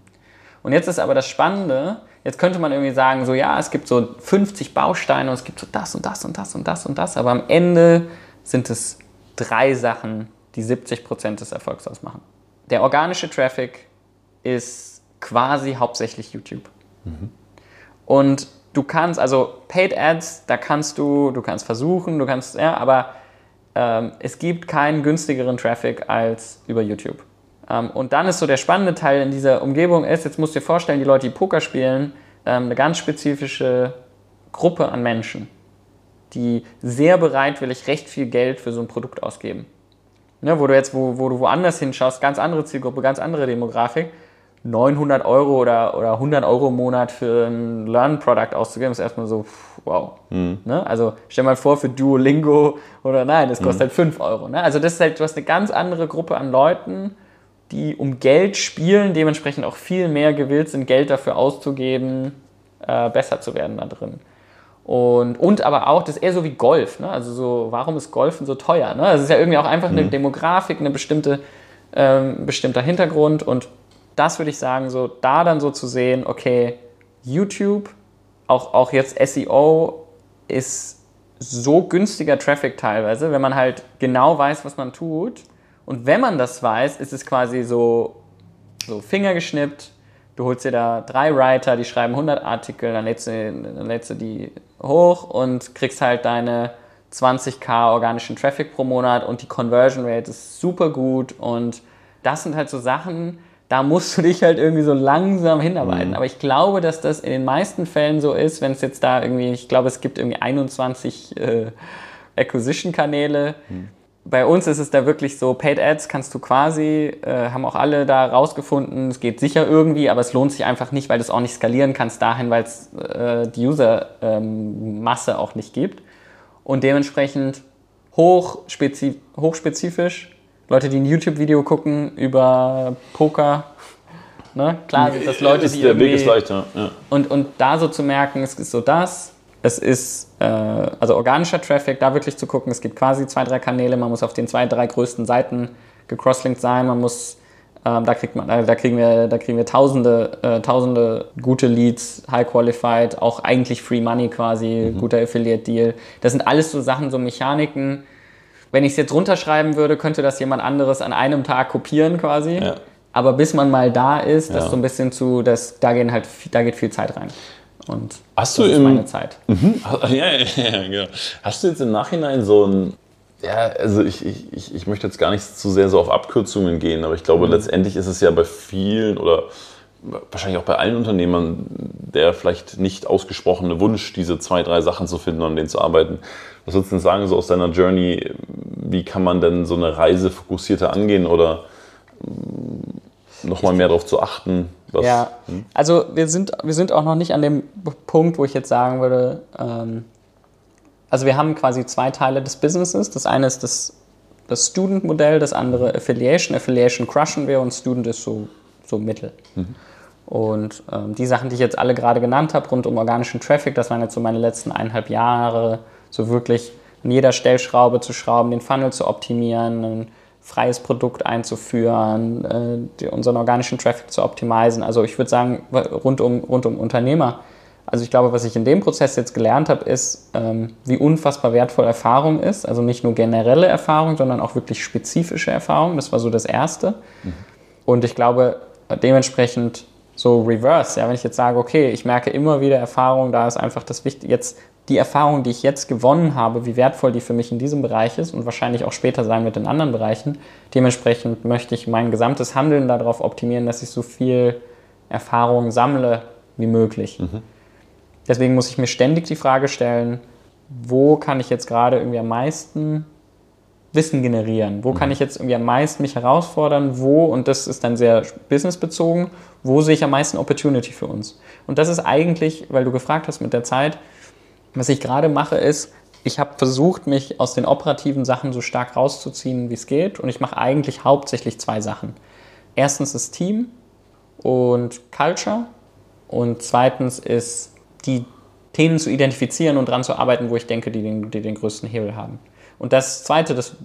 Und jetzt ist aber das Spannende, jetzt könnte man irgendwie sagen, so ja, es gibt so 50 Bausteine und es gibt so das und das und das und das und das, aber am Ende sind es drei Sachen, die 70 Prozent des Erfolgs ausmachen. Der organische Traffic ist quasi hauptsächlich YouTube. Mhm. Und du kannst, also Paid Ads, da kannst du, du kannst versuchen, du kannst, ja, aber ähm, es gibt keinen günstigeren Traffic als über YouTube. Ähm, und dann ist so der spannende Teil in dieser Umgebung ist, jetzt musst du dir vorstellen, die Leute, die Poker spielen, ähm, eine ganz spezifische Gruppe an Menschen, die sehr bereitwillig recht viel Geld für so ein Produkt ausgeben. Ne, wo du jetzt, wo, wo du woanders hinschaust, ganz andere Zielgruppe, ganz andere Demografik 900 Euro oder, oder 100 Euro im Monat für ein Learn-Product auszugeben, ist erstmal so, wow. Mhm. Ne? Also stell mal vor, für Duolingo oder nein, das kostet mhm. halt 5 Euro. Ne? Also das ist halt, du hast eine ganz andere Gruppe an Leuten, die um Geld spielen, dementsprechend auch viel mehr gewillt sind, Geld dafür auszugeben, äh, besser zu werden da drin. Und, und aber auch, das ist eher so wie Golf. Ne? Also so, warum ist Golfen so teuer? Ne? Das ist ja irgendwie auch einfach eine mhm. Demografik, eine bestimmte, ähm, bestimmter Hintergrund und das würde ich sagen, so da dann so zu sehen, okay, YouTube, auch, auch jetzt SEO ist so günstiger Traffic teilweise, wenn man halt genau weiß, was man tut. Und wenn man das weiß, ist es quasi so, so Finger geschnippt. Du holst dir da drei Writer, die schreiben 100 Artikel, dann lädst, du, dann lädst du die hoch und kriegst halt deine 20k organischen Traffic pro Monat und die Conversion Rate ist super gut und das sind halt so Sachen, da musst du dich halt irgendwie so langsam hinarbeiten. Mhm. Aber ich glaube, dass das in den meisten Fällen so ist, wenn es jetzt da irgendwie, ich glaube, es gibt irgendwie 21 äh, Acquisition-Kanäle. Mhm. Bei uns ist es da wirklich so, Paid Ads kannst du quasi, äh, haben auch alle da rausgefunden, es geht sicher irgendwie, aber es lohnt sich einfach nicht, weil du es auch nicht skalieren kannst dahin, weil es äh, die User-Masse ähm, auch nicht gibt. Und dementsprechend hochspezif hochspezifisch Leute, die ein YouTube-Video gucken über Poker, ne? klar sind das Leute, ist die der Weg ist leichter. Ja. Und, und da so zu merken, es ist so das, es ist äh, also organischer Traffic, da wirklich zu gucken, es gibt quasi zwei, drei Kanäle, man muss auf den zwei, drei größten Seiten gecrosslinkt sein, man muss ähm, da, kriegt man, da, kriegen wir, da kriegen wir tausende, äh, tausende gute Leads, high qualified, auch eigentlich Free Money quasi, mhm. guter Affiliate Deal. Das sind alles so Sachen, so Mechaniken, wenn ich es jetzt runterschreiben würde, könnte das jemand anderes an einem Tag kopieren quasi. Ja. Aber bis man mal da ist, das ja. so ein bisschen zu, das, da, gehen halt, da geht viel Zeit rein. Und Hast das du ist im, meine Zeit. Mhm. Ja, ja, ja, genau. Hast du jetzt im Nachhinein so ein, ja, also ich, ich, ich möchte jetzt gar nicht zu sehr so auf Abkürzungen gehen, aber ich glaube, mhm. letztendlich ist es ja bei vielen oder wahrscheinlich auch bei allen Unternehmern der vielleicht nicht ausgesprochene Wunsch, diese zwei, drei Sachen zu finden und an denen zu arbeiten. Was würdest du denn sagen, so aus deiner Journey, wie kann man denn so eine Reise fokussierter angehen oder nochmal mehr darauf zu achten? Was, ja, hm? also wir sind, wir sind auch noch nicht an dem Punkt, wo ich jetzt sagen würde, ähm, also wir haben quasi zwei Teile des Businesses. Das eine ist das, das Student-Modell, das andere Affiliation. Affiliation crushen wir und Student ist so, so mittel. Mhm. Und ähm, die Sachen, die ich jetzt alle gerade genannt habe, rund um organischen Traffic, das waren jetzt so meine letzten eineinhalb Jahre, so wirklich an jeder Stellschraube zu schrauben, den Funnel zu optimieren, freies Produkt einzuführen, äh, unseren organischen Traffic zu optimisieren. Also ich würde sagen, rund um, rund um Unternehmer. Also ich glaube, was ich in dem Prozess jetzt gelernt habe, ist, ähm, wie unfassbar wertvoll Erfahrung ist. Also nicht nur generelle Erfahrung, sondern auch wirklich spezifische Erfahrung. Das war so das Erste. Mhm. Und ich glaube, dementsprechend so reverse. Ja, wenn ich jetzt sage, okay, ich merke immer wieder Erfahrung, da ist einfach das Wichtige, jetzt die Erfahrung, die ich jetzt gewonnen habe, wie wertvoll die für mich in diesem Bereich ist und wahrscheinlich auch später sein wird in anderen Bereichen. Dementsprechend möchte ich mein gesamtes Handeln darauf optimieren, dass ich so viel Erfahrung sammle wie möglich. Mhm. Deswegen muss ich mir ständig die Frage stellen, wo kann ich jetzt gerade irgendwie am meisten Wissen generieren? Wo kann mhm. ich jetzt irgendwie am meisten mich herausfordern? Wo, und das ist dann sehr businessbezogen, wo sehe ich am meisten Opportunity für uns? Und das ist eigentlich, weil du gefragt hast mit der Zeit, was ich gerade mache, ist, ich habe versucht, mich aus den operativen Sachen so stark rauszuziehen, wie es geht. Und ich mache eigentlich hauptsächlich zwei Sachen. Erstens das Team und Culture. Und zweitens ist, die Themen zu identifizieren und daran zu arbeiten, wo ich denke, die den, die den größten Hebel haben. Und das Zweite, das,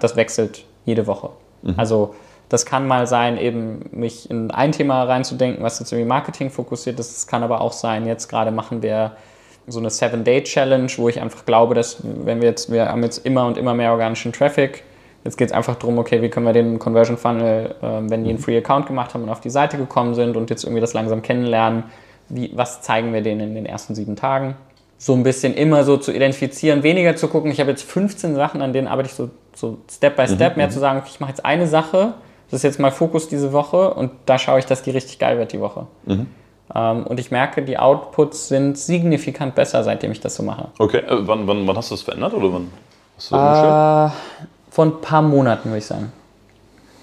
das wechselt jede Woche. Mhm. Also das kann mal sein, eben mich in ein Thema reinzudenken, was jetzt irgendwie Marketing fokussiert ist. Es kann aber auch sein, jetzt gerade machen wir so eine Seven-Day-Challenge, wo ich einfach glaube, dass wenn wir jetzt, wir haben jetzt immer und immer mehr organischen Traffic, jetzt geht es einfach darum, okay, wie können wir den Conversion Funnel, äh, wenn die einen mhm. Free Account gemacht haben und auf die Seite gekommen sind und jetzt irgendwie das langsam kennenlernen, wie, was zeigen wir denen in den ersten sieben Tagen? So ein bisschen immer so zu identifizieren, weniger zu gucken, ich habe jetzt 15 Sachen, an denen arbeite ich so, so Step by Step, mhm. mehr mhm. zu sagen, okay, ich mache jetzt eine Sache, das ist jetzt mal Fokus diese Woche und da schaue ich, dass die richtig geil wird die Woche. Mhm. Ähm, und ich merke, die Outputs sind signifikant besser, seitdem ich das so mache. Okay, äh, wann, wann, wann hast du das verändert oder wann hast du das äh, Vor ein paar Monaten, würde ich sagen.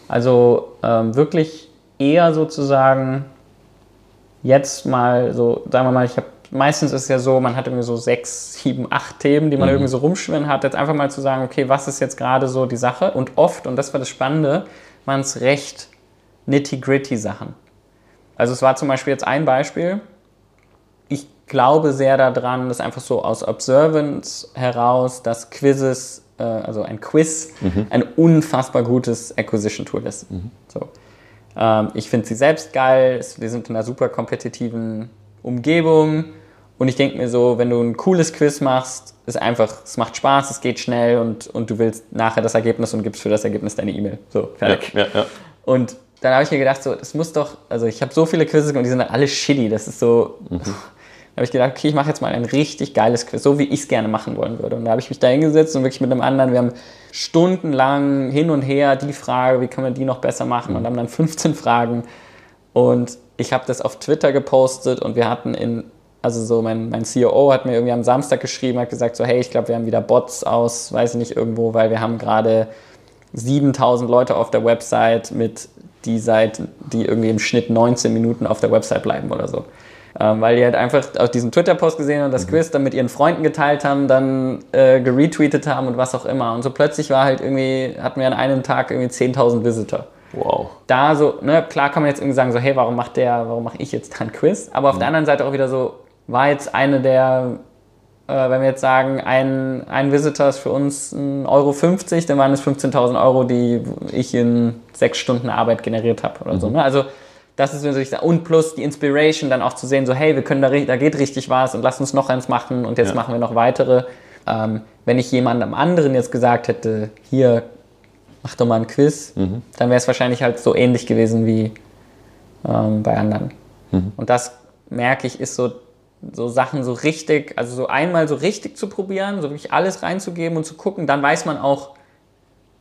Also ähm, wirklich eher sozusagen jetzt mal so, sagen wir mal, ich habe meistens ist es ja so, man hat irgendwie so sechs, sieben, acht Themen, die man mhm. irgendwie so rumschwirren hat. Jetzt einfach mal zu sagen, okay, was ist jetzt gerade so die Sache? Und oft, und das war das Spannende, waren es recht nitty-gritty Sachen. Also es war zum Beispiel jetzt ein Beispiel. Ich glaube sehr daran, dass einfach so aus Observance heraus, dass Quizzes, äh, also ein Quiz, mhm. ein unfassbar gutes Acquisition-Tool ist. Mhm. So. Ähm, ich finde sie selbst geil. Wir sind in einer super kompetitiven Umgebung. Und ich denke mir so, wenn du ein cooles Quiz machst, ist einfach, es macht Spaß, es geht schnell und, und du willst nachher das Ergebnis und gibst für das Ergebnis deine E-Mail. So, fertig. Ja, ja, ja. Und dann habe ich mir gedacht, so, das muss doch, also ich habe so viele Quizzes und die sind alle shitty. Das ist so, mhm. habe ich gedacht, okay, ich mache jetzt mal ein richtig geiles Quiz, so wie ich es gerne machen wollen würde. Und da habe ich mich da hingesetzt und wirklich mit einem anderen, wir haben stundenlang hin und her die Frage, wie können wir die noch besser machen und haben dann 15 Fragen. Und ich habe das auf Twitter gepostet und wir hatten in, also so mein, mein CEO hat mir irgendwie am Samstag geschrieben, hat gesagt so, hey, ich glaube, wir haben wieder Bots aus, weiß ich nicht, irgendwo, weil wir haben gerade 7000 Leute auf der Website mit die seit, die irgendwie im Schnitt 19 Minuten auf der Website bleiben oder so. Ähm, weil die halt einfach auf diesen Twitter-Post gesehen und das mhm. Quiz dann mit ihren Freunden geteilt haben, dann äh, geretweetet haben und was auch immer. Und so plötzlich war halt irgendwie, hatten wir an einem Tag irgendwie 10.000 Visitor. Wow. Da so, ne, klar kann man jetzt irgendwie sagen, so, hey, warum macht der, warum mache ich jetzt dann Quiz? Aber auf mhm. der anderen Seite auch wieder so, war jetzt eine der, äh, wenn wir jetzt sagen, ein, ein Visitor ist für uns 1,50 Euro, 50, dann waren es 15.000 Euro, die ich in sechs Stunden Arbeit generiert habe oder mhm. so. Ne? Also das ist natürlich, und plus die Inspiration dann auch zu sehen, so hey, wir können da, da geht richtig was und lass uns noch eins machen und jetzt ja. machen wir noch weitere. Ähm, wenn ich jemandem anderen jetzt gesagt hätte, hier, mach doch mal ein Quiz, mhm. dann wäre es wahrscheinlich halt so ähnlich gewesen wie ähm, bei anderen. Mhm. Und das merke ich, ist so, so Sachen so richtig, also so einmal so richtig zu probieren, so wirklich alles reinzugeben und zu gucken, dann weiß man auch,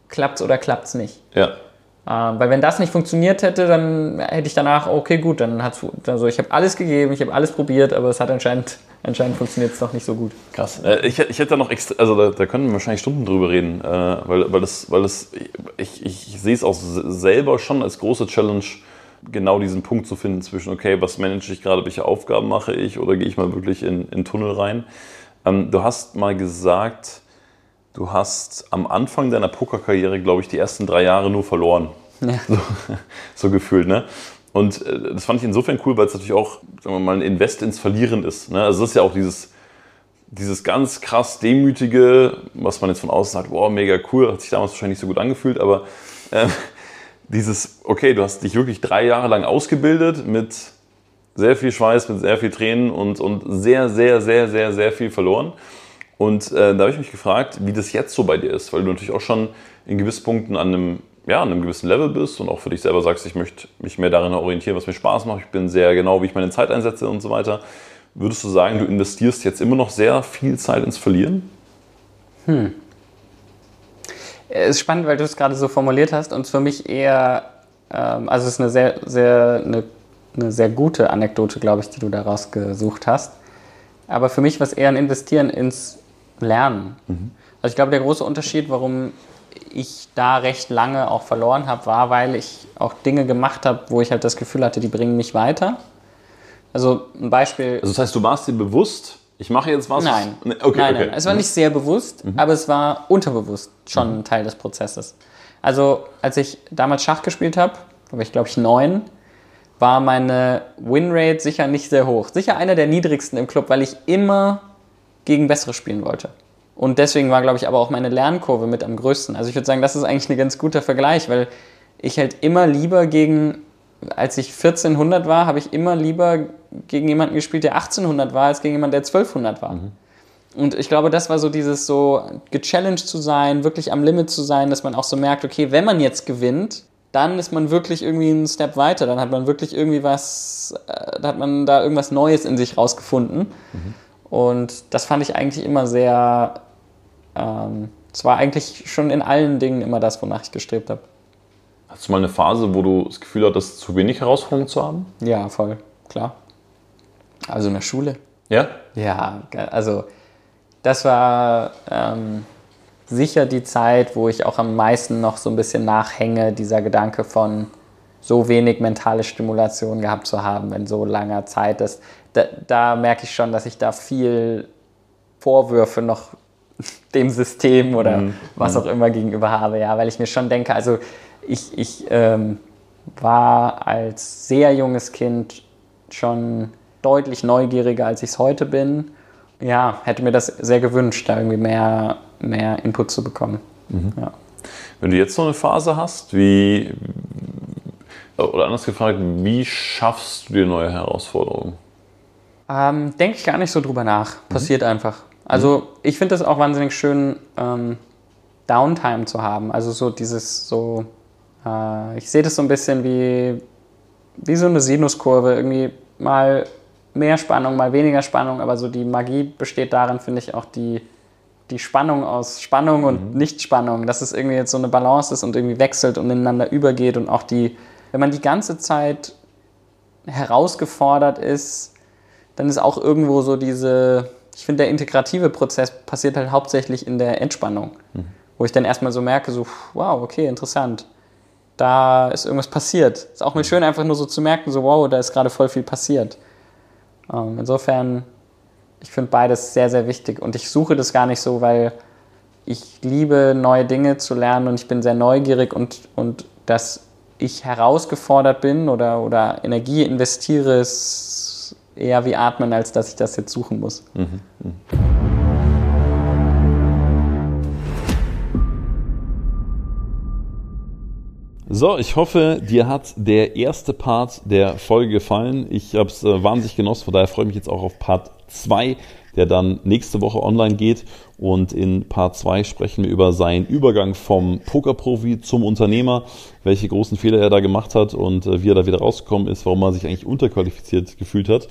klappt es oder klappt es nicht. Ja. Ähm, weil wenn das nicht funktioniert hätte, dann hätte ich danach, okay, gut, dann hat's, also ich habe alles gegeben, ich habe alles probiert, aber es hat anscheinend, anscheinend funktioniert es doch nicht so gut. Krass. Äh, ich, ich hätte da noch extra, also da, da können wir wahrscheinlich Stunden drüber reden, äh, weil, weil das, weil das, ich, ich, ich sehe es auch selber schon als große Challenge, genau diesen Punkt zu finden zwischen, okay, was manage ich gerade, welche Aufgaben mache ich oder gehe ich mal wirklich in, in Tunnel rein. Ähm, du hast mal gesagt, du hast am Anfang deiner Pokerkarriere, glaube ich, die ersten drei Jahre nur verloren. Ja. So, so, gefühlt, ne? Und äh, das fand ich insofern cool, weil es natürlich auch, sagen wir mal, ein Invest ins Verlieren ist. Ne? Also das ist ja auch dieses, dieses ganz krass Demütige, was man jetzt von außen sagt, wow, mega cool, hat sich damals wahrscheinlich nicht so gut angefühlt, aber äh, dieses, okay, du hast dich wirklich drei Jahre lang ausgebildet mit sehr viel Schweiß, mit sehr viel Tränen und, und sehr, sehr, sehr, sehr, sehr viel verloren. Und äh, da habe ich mich gefragt, wie das jetzt so bei dir ist, weil du natürlich auch schon in gewissen Punkten an einem, ja, an einem gewissen Level bist und auch für dich selber sagst, ich möchte mich mehr darin orientieren, was mir Spaß macht. Ich bin sehr genau, wie ich meine Zeit einsetze und so weiter. Würdest du sagen, du investierst jetzt immer noch sehr viel Zeit ins Verlieren? Hm. Es ist spannend, weil du es gerade so formuliert hast und für mich eher, ähm, also es ist eine sehr, sehr, eine, eine sehr gute Anekdote, glaube ich, die du daraus gesucht hast. Aber für mich war es eher ein Investieren ins lernen. Mhm. Also ich glaube, der große Unterschied, warum ich da recht lange auch verloren habe, war, weil ich auch Dinge gemacht habe, wo ich halt das Gefühl hatte, die bringen mich weiter. Also ein Beispiel. Also das heißt, du warst dir bewusst, ich mache jetzt was? Nein. Okay, nein, okay. nein. Es war nicht sehr bewusst, mhm. aber es war unterbewusst schon mhm. ein Teil des Prozesses. Also als ich damals Schach gespielt habe, war ich glaube ich neun, war meine Winrate sicher nicht sehr hoch. Sicher einer der niedrigsten im Club, weil ich immer gegen bessere spielen wollte. Und deswegen war, glaube ich, aber auch meine Lernkurve mit am größten. Also ich würde sagen, das ist eigentlich ein ganz guter Vergleich, weil ich halt immer lieber gegen, als ich 1400 war, habe ich immer lieber gegen jemanden gespielt, der 1800 war, als gegen jemanden, der 1200 war. Mhm. Und ich glaube, das war so dieses so gechallenged zu sein, wirklich am Limit zu sein, dass man auch so merkt, okay, wenn man jetzt gewinnt, dann ist man wirklich irgendwie einen Step weiter. Dann hat man wirklich irgendwie was, äh, da hat man da irgendwas Neues in sich rausgefunden. Mhm. Und das fand ich eigentlich immer sehr, ähm, es war eigentlich schon in allen Dingen immer das, wonach ich gestrebt habe. Hast du mal eine Phase, wo du das Gefühl hattest, zu wenig Herausforderungen zu haben? Ja, voll, klar. Also in der Schule. Ja? Ja, also das war ähm, sicher die Zeit, wo ich auch am meisten noch so ein bisschen nachhänge, dieser Gedanke von so wenig mentale Stimulation gehabt zu haben in so langer Zeit. Das, da, da merke ich schon, dass ich da viel Vorwürfe noch dem System oder mhm. was mhm. auch immer gegenüber habe, ja, weil ich mir schon denke, also ich, ich ähm, war als sehr junges Kind schon deutlich neugieriger, als ich es heute bin. Ja, hätte mir das sehr gewünscht, da irgendwie mehr, mehr Input zu bekommen. Mhm. Ja. Wenn du jetzt so eine Phase hast, wie, oder anders gefragt, wie schaffst du dir neue Herausforderungen? Ähm, Denke ich gar nicht so drüber nach. Mhm. Passiert mhm. einfach. Also mhm. ich finde es auch wahnsinnig schön, ähm, Downtime zu haben. Also so dieses so, äh, ich sehe das so ein bisschen wie, wie so eine Sinuskurve. Irgendwie mal mehr Spannung, mal weniger Spannung, aber so die Magie besteht darin, finde ich, auch die, die Spannung aus Spannung und mhm. Nichtspannung, dass es irgendwie jetzt so eine Balance ist und irgendwie wechselt und ineinander übergeht und auch die, wenn man die ganze Zeit herausgefordert ist, dann ist auch irgendwo so diese, ich finde, der integrative Prozess passiert halt hauptsächlich in der Entspannung, mhm. wo ich dann erstmal so merke, so, wow, okay, interessant. Da ist irgendwas passiert. Ist auch mal schön, einfach nur so zu merken, so, wow, da ist gerade voll viel passiert. Ähm, insofern, ich finde beides sehr, sehr wichtig und ich suche das gar nicht so, weil ich liebe, neue Dinge zu lernen und ich bin sehr neugierig und, und dass ich herausgefordert bin oder, oder Energie investiere, ist eher wie Atmen, als dass ich das jetzt suchen muss. Mhm. Mhm. So, ich hoffe, dir hat der erste Part der Folge gefallen. Ich habe es äh, wahnsinnig genossen, von daher freue ich mich jetzt auch auf Part 2, der dann nächste Woche online geht. Und in Part 2 sprechen wir über seinen Übergang vom Pokerprofi zum Unternehmer, welche großen Fehler er da gemacht hat und äh, wie er da wieder rausgekommen ist, warum er sich eigentlich unterqualifiziert gefühlt hat.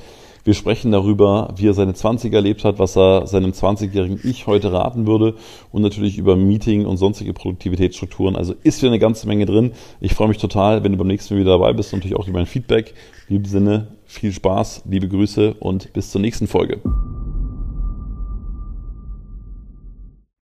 Wir sprechen darüber, wie er seine 20er erlebt hat, was er seinem 20-jährigen Ich heute raten würde und natürlich über Meeting und sonstige Produktivitätsstrukturen. Also ist wieder eine ganze Menge drin. Ich freue mich total, wenn du beim nächsten Mal wieder dabei bist und natürlich auch über mein Feedback. In diesem Sinne, viel Spaß, liebe Grüße und bis zur nächsten Folge.